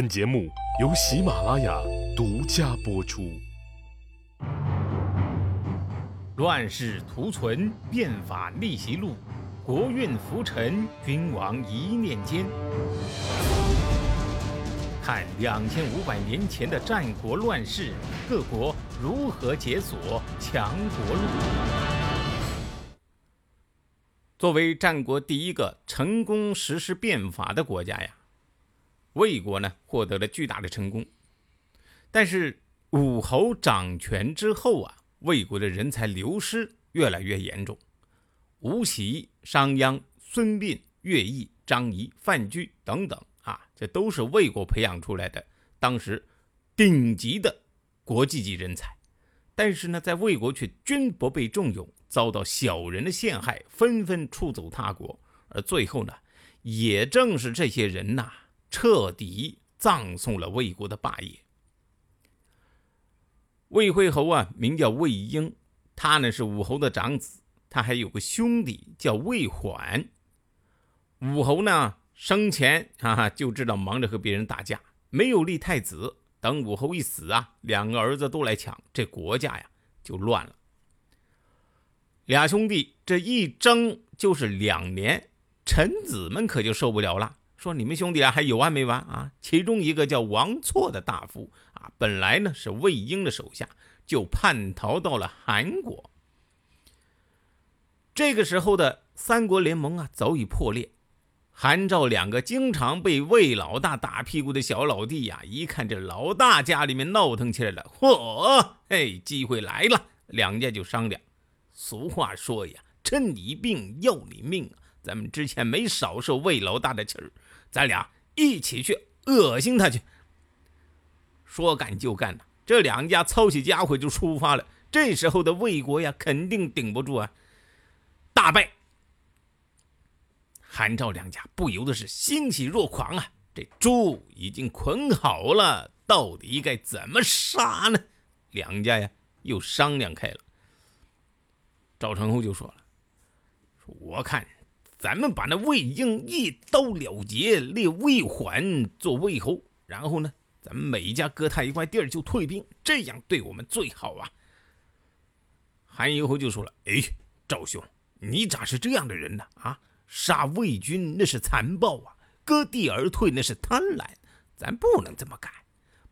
本节目由喜马拉雅独家播出。乱世图存，变法逆袭录，国运浮沉，君王一念间。看两千五百年前的战国乱世，各国如何解锁强国路。作为战国第一个成功实施变法的国家呀。魏国呢获得了巨大的成功，但是武侯掌权之后啊，魏国的人才流失越来越严重。吴起、商鞅、孙膑、乐毅、张仪、范雎等等啊，这都是魏国培养出来的当时顶级的国际级人才，但是呢，在魏国却均不被重用，遭到小人的陷害，纷纷出走他国。而最后呢，也正是这些人呐。彻底葬送了魏国的霸业。魏惠侯啊，名叫魏婴，他呢是武侯的长子，他还有个兄弟叫魏缓。武侯呢生前 哈啊就知道忙着和别人打架，没有立太子。等武侯一死啊，两个儿子都来抢，这国家呀就乱了。俩兄弟这一争就是两年，臣子们可就受不了了。说你们兄弟俩还有完没完啊？其中一个叫王错的大夫啊，本来呢是魏婴的手下，就叛逃到了韩国。这个时候的三国联盟啊早已破裂，韩赵两个经常被魏老大打屁股的小老弟呀，一看这老大家里面闹腾起来了，嚯，嘿，机会来了，两家就商量。俗话说呀，趁你病要你命啊，咱们之前没少受魏老大的气儿。咱俩一起去恶心他去。说干就干呐，这两家操起家伙就出发了。这时候的魏国呀，肯定顶不住啊，大败。韩赵两家不由得是欣喜若狂啊！这猪已经捆好了，到底该怎么杀呢？两家呀，又商量开了。赵成侯就说了：“说我看。”咱们把那魏婴一刀了结，立魏缓做魏侯，然后呢，咱们每一家割他一块地儿就退兵，这样对我们最好啊。韩疑侯就说了：“哎，赵兄，你咋是这样的人呢？啊，杀魏军那是残暴啊，割地而退那是贪婪，咱不能这么干，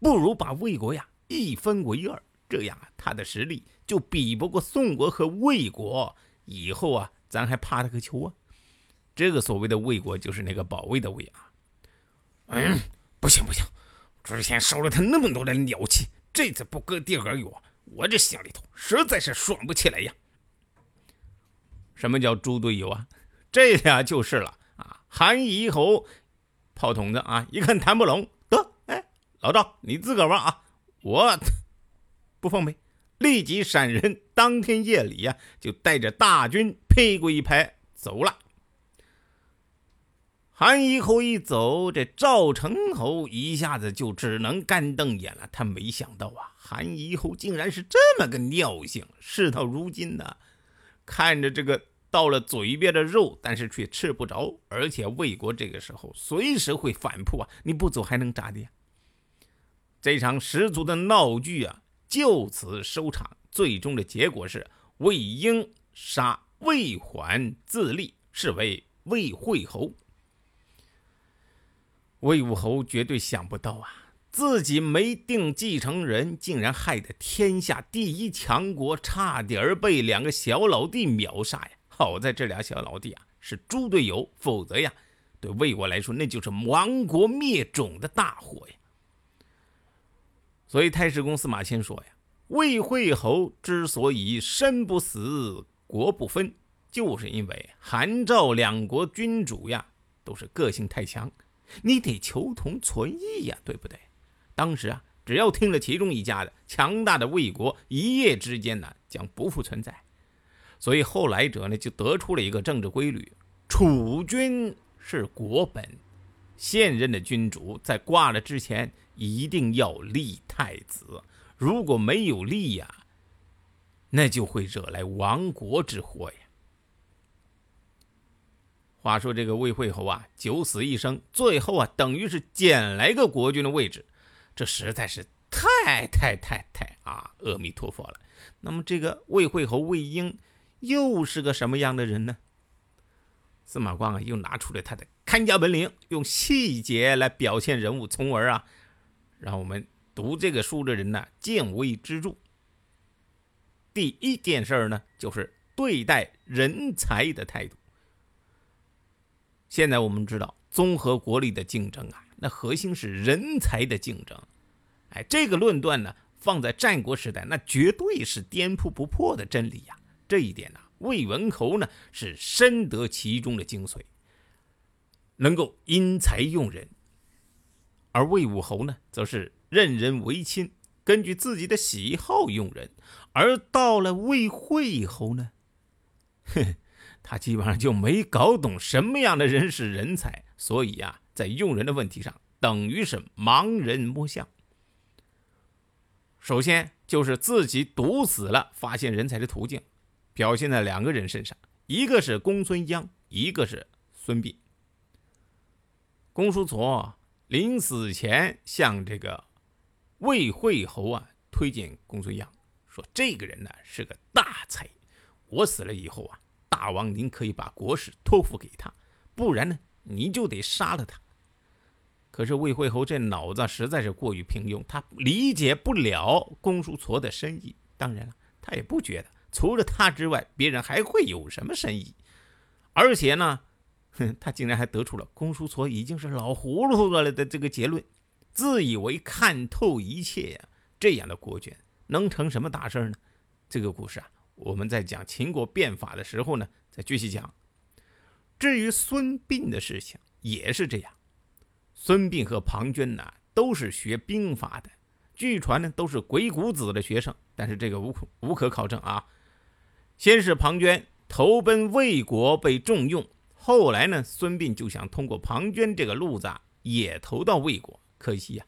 不如把魏国呀一分为二，这样啊，他的实力就比不过宋国和魏国，以后啊，咱还怕他个球啊？”这个所谓的魏国，就是那个保卫的魏啊。嗯，不行不行，之前烧了他那么多的鸟气，这次不割地而我，我这心里头实在是爽不起来呀。什么叫猪队友啊？这俩就是了啊。韩夷侯炮筒子啊，一看谈不拢，得，哎，老赵你自个儿玩啊，我不奉陪，立即闪人，当天夜里呀，就带着大军屁股一拍走了。韩一侯一走，这赵成侯一下子就只能干瞪眼了。他没想到啊，韩一侯竟然是这么个尿性。事到如今呢，看着这个到了嘴边的肉，但是却吃不着，而且魏国这个时候随时会反扑啊！你不走还能咋的呀？这场十足的闹剧啊，就此收场。最终的结果是魏婴杀魏缓，自立，是为魏惠侯。魏武侯绝对想不到啊，自己没定继承人，竟然害得天下第一强国差点被两个小老弟秒杀呀！好在这俩小老弟啊是猪队友，否则呀，对魏国来说那就是亡国灭种的大祸呀。所以太史公司马迁说呀，魏惠侯之所以身不死，国不分，就是因为韩赵两国君主呀都是个性太强。你得求同存异呀，对不对？当时啊，只要听了其中一家的，强大的魏国一夜之间呢将不复存在。所以后来者呢就得出了一个政治规律：储君是国本，现任的君主在挂了之前一定要立太子，如果没有立呀，那就会惹来亡国之祸呀。话说这个魏惠侯啊，九死一生，最后啊，等于是捡来个国君的位置，这实在是太太太太啊，阿弥陀佛了。那么这个魏惠侯魏婴又是个什么样的人呢？司马光啊，又拿出了他的看家本领，用细节来表现人物，从而啊，让我们读这个书的人呢，见微知著。第一件事呢，就是对待人才的态度。现在我们知道，综合国力的竞争啊，那核心是人才的竞争。哎，这个论断呢，放在战国时代，那绝对是颠扑不破的真理呀。这一点呢，魏文侯呢是深得其中的精髓，能够因才用人；而魏武侯呢，则是任人唯亲，根据自己的喜好用人。而到了魏惠侯呢，哼。他基本上就没搞懂什么样的人是人才，所以啊，在用人的问题上，等于是盲人摸象。首先就是自己堵死了发现人才的途径，表现在两个人身上，一个是公孙鞅，一个是孙膑。公叔痤临死前向这个魏惠侯啊推荐公孙鞅，说这个人呢是个大才，我死了以后啊。大王，您可以把国事托付给他，不然呢，你就得杀了他。可是魏惠侯这脑子实在是过于平庸，他理解不了公叔痤的深意。当然了，他也不觉得除了他之外，别人还会有什么深意。而且呢，哼，他竟然还得出了公叔痤已经是老糊涂了的这个结论，自以为看透一切呀。这样的国君能成什么大事呢？这个故事啊。我们在讲秦国变法的时候呢，再继续讲。至于孙膑的事情也是这样。孙膑和庞涓呢，都是学兵法的，据传呢都是鬼谷子的学生，但是这个无可无可考证啊。先是庞涓投奔魏国被重用，后来呢，孙膑就想通过庞涓这个路子也投到魏国，可惜呀。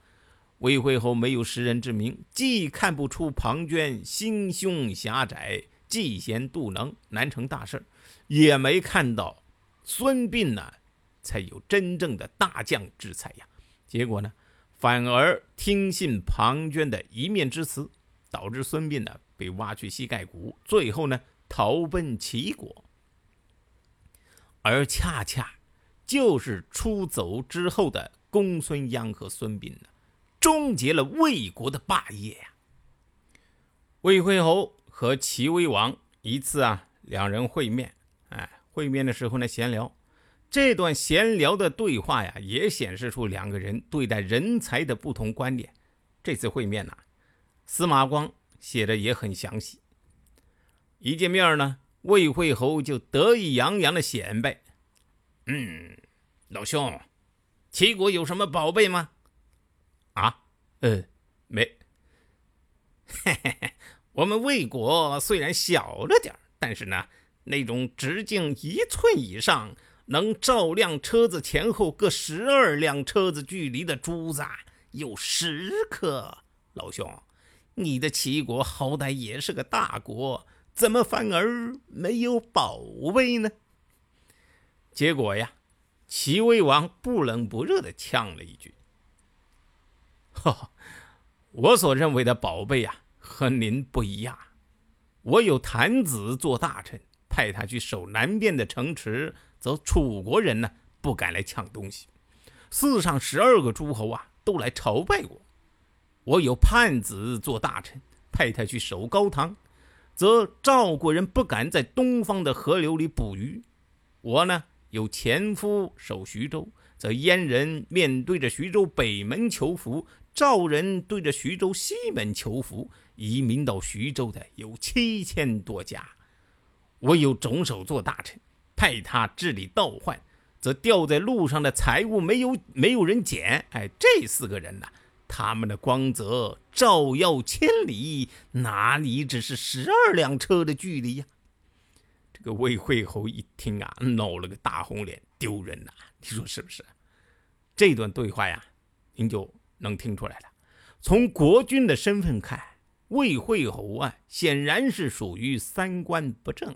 魏惠侯没有识人之明，既看不出庞涓心胸狭窄。嫉贤妒能，难成大事也没看到孙膑呢，才有真正的大将之才呀。结果呢，反而听信庞涓的一面之词，导致孙膑呢被挖去膝盖骨，最后呢逃奔齐国。而恰恰就是出走之后的公孙鞅和孙膑呢，终结了魏国的霸业呀。魏惠侯。和齐威王一次啊，两人会面，哎，会面的时候呢，闲聊。这段闲聊的对话呀，也显示出两个人对待人才的不同观点。这次会面呢，司马光写的也很详细。一见面呢，魏惠侯就得意洋洋的显摆：“嗯，老兄，齐国有什么宝贝吗？”“啊，呃，没。”“嘿嘿嘿。”我们魏国虽然小了点但是呢，那种直径一寸以上、能照亮车子前后各十二辆车子距离的珠子有十颗。老兄，你的齐国好歹也是个大国，怎么反而没有宝贝呢？结果呀，齐威王不冷不热地呛了一句：“哈，我所认为的宝贝呀。”和您不一样，我有谭子做大臣，派他去守南边的城池，则楚国人呢不敢来抢东西。四上十二个诸侯啊都来朝拜我。我有叛子做大臣，派他去守高唐，则赵国人不敢在东方的河流里捕鱼。我呢有前夫守徐州，则燕人面对着徐州北门求福，赵人对着徐州西门求福。移民到徐州的有七千多家，我有种手做大臣，派他治理盗患，则掉在路上的财物没有没有人捡。哎，这四个人呢，他们的光泽照耀千里，哪里只是十二辆车的距离呀？这个魏惠侯一听啊，闹了个大红脸，丢人呐！你说是不是？这段对话呀，您就能听出来了。从国君的身份看。魏惠侯啊，显然是属于三观不正，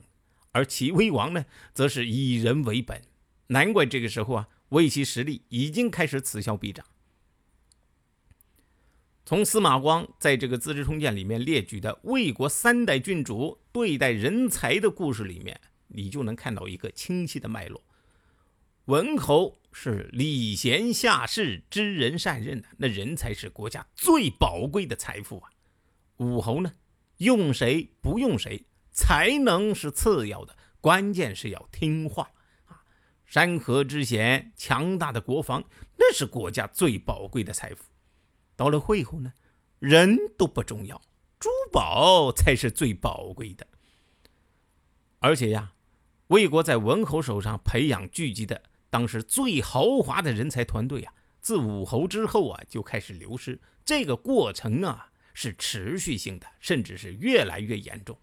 而齐威王呢，则是以人为本，难怪这个时候啊，魏齐实力已经开始此消彼长。从司马光在这个《资治通鉴》里面列举的魏国三代君主对待人才的故事里面，你就能看到一个清晰的脉络。文侯是礼贤下士、知人善任的，那人才是国家最宝贵的财富啊。武侯呢，用谁不用谁，才能是次要的，关键是要听话啊。山河之险、强大的国防，那是国家最宝贵的财富。到了会后呢，人都不重要，珠宝才是最宝贵的。而且呀，魏国在文侯手上培养聚集的当时最豪华的人才团队啊，自武侯之后啊就开始流失。这个过程啊是持续性的，甚至是越来越严重。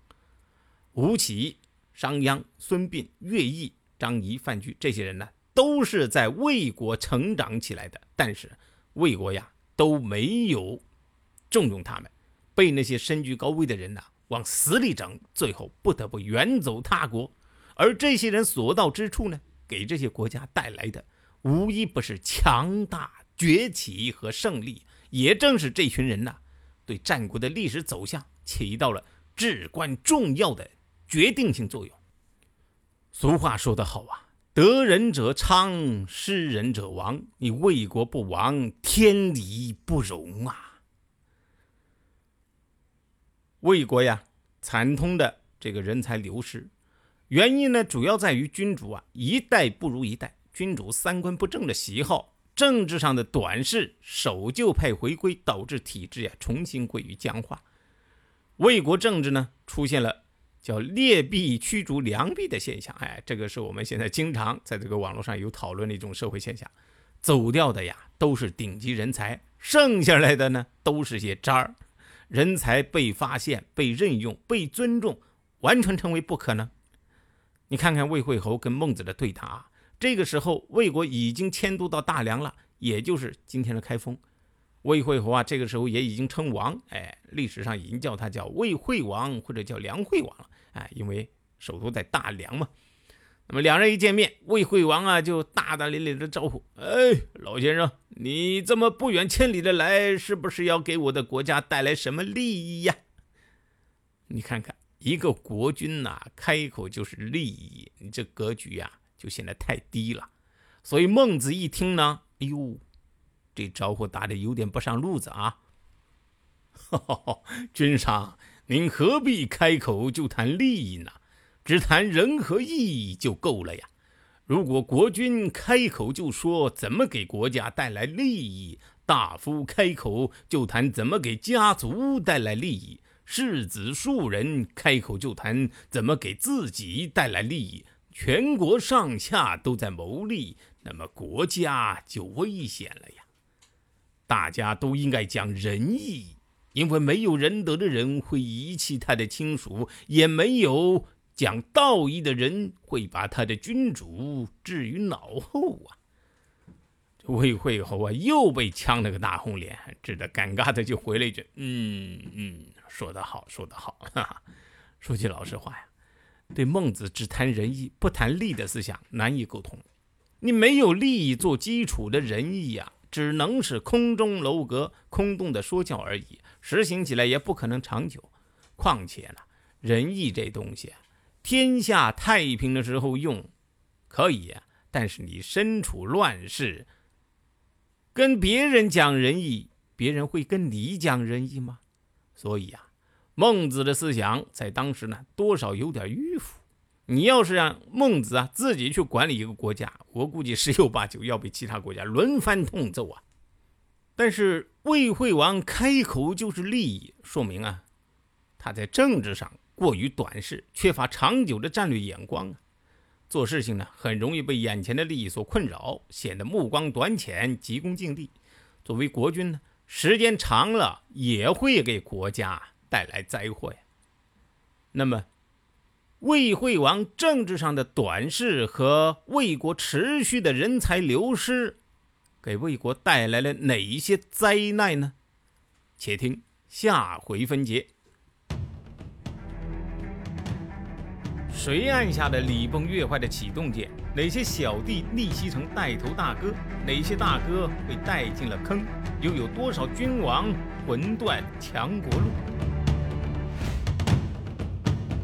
吴起、商鞅、孙膑、乐毅、张仪、范雎这些人呢，都是在魏国成长起来的，但是魏国呀。都没有重用他们，被那些身居高位的人呢往死里整，最后不得不远走他国。而这些人所到之处呢，给这些国家带来的无一不是强大、崛起和胜利。也正是这群人呐，对战国的历史走向起到了至关重要的决定性作用。俗话说得好啊。得人者昌，失人者亡。你魏国不亡，天理不容啊！魏国呀，惨痛的这个人才流失，原因呢，主要在于君主啊一代不如一代，君主三观不正的喜好，政治上的短视，守旧派回归，导致体制呀重新归于僵化。魏国政治呢，出现了。叫劣币驱逐良币的现象，哎，这个是我们现在经常在这个网络上有讨论的一种社会现象。走掉的呀，都是顶级人才，剩下来的呢，都是些渣儿。人才被发现、被任用、被尊重，完全成为不可能。你看看魏惠侯跟孟子的对答，这个时候魏国已经迁都到大梁了，也就是今天的开封。魏惠侯啊，这个时候也已经称王，哎，历史上已经叫他叫魏惠王或者叫梁惠王了，哎，因为首都在大梁嘛。那么两人一见面，魏惠王啊就大大咧咧的招呼：“哎，老先生，你这么不远千里的来，是不是要给我的国家带来什么利益呀？”你看看，一个国君呐，开口就是利益，你这格局呀就显得太低了。所以孟子一听呢，哎呦。这招呼打的有点不上路子啊！哈 哈君上，您何必开口就谈利益呢？只谈人和义就够了呀。如果国君开口就说怎么给国家带来利益，大夫开口就谈怎么给家族带来利益，世子庶人开口就谈怎么给自己带来利益，全国上下都在谋利，那么国家就危险了呀。大家都应该讲仁义，因为没有仁德的人会遗弃他的亲属，也没有讲道义的人会把他的君主置于脑后啊。魏惠侯啊，又被呛了个大红脸，只得尴尬的就回了一句：“嗯嗯，说得好，说得好。”哈哈，说句老实话呀，对孟子只谈仁义不谈利的思想难以沟通。你没有利益做基础的仁义呀。只能是空中楼阁、空洞的说教而已，实行起来也不可能长久。况且呢，仁义这东西，天下太平的时候用可以啊，但是你身处乱世，跟别人讲仁义，别人会跟你讲仁义吗？所以啊，孟子的思想在当时呢，多少有点迂腐。你要是让孟子啊自己去管理一个国家，我估计十有八九要被其他国家轮番痛揍啊。但是魏惠王开口就是利益，说明啊他在政治上过于短视，缺乏长久的战略眼光啊。做事情呢很容易被眼前的利益所困扰，显得目光短浅、急功近利。作为国君呢，时间长了也会给国家带来灾祸呀。那么。魏惠王政治上的短视和魏国持续的人才流失，给魏国带来了哪一些灾难呢？且听下回分解。谁按下了礼崩乐坏的启动键？哪些小弟逆袭成带头大哥？哪些大哥被带进了坑？又有多少君王魂断强国路？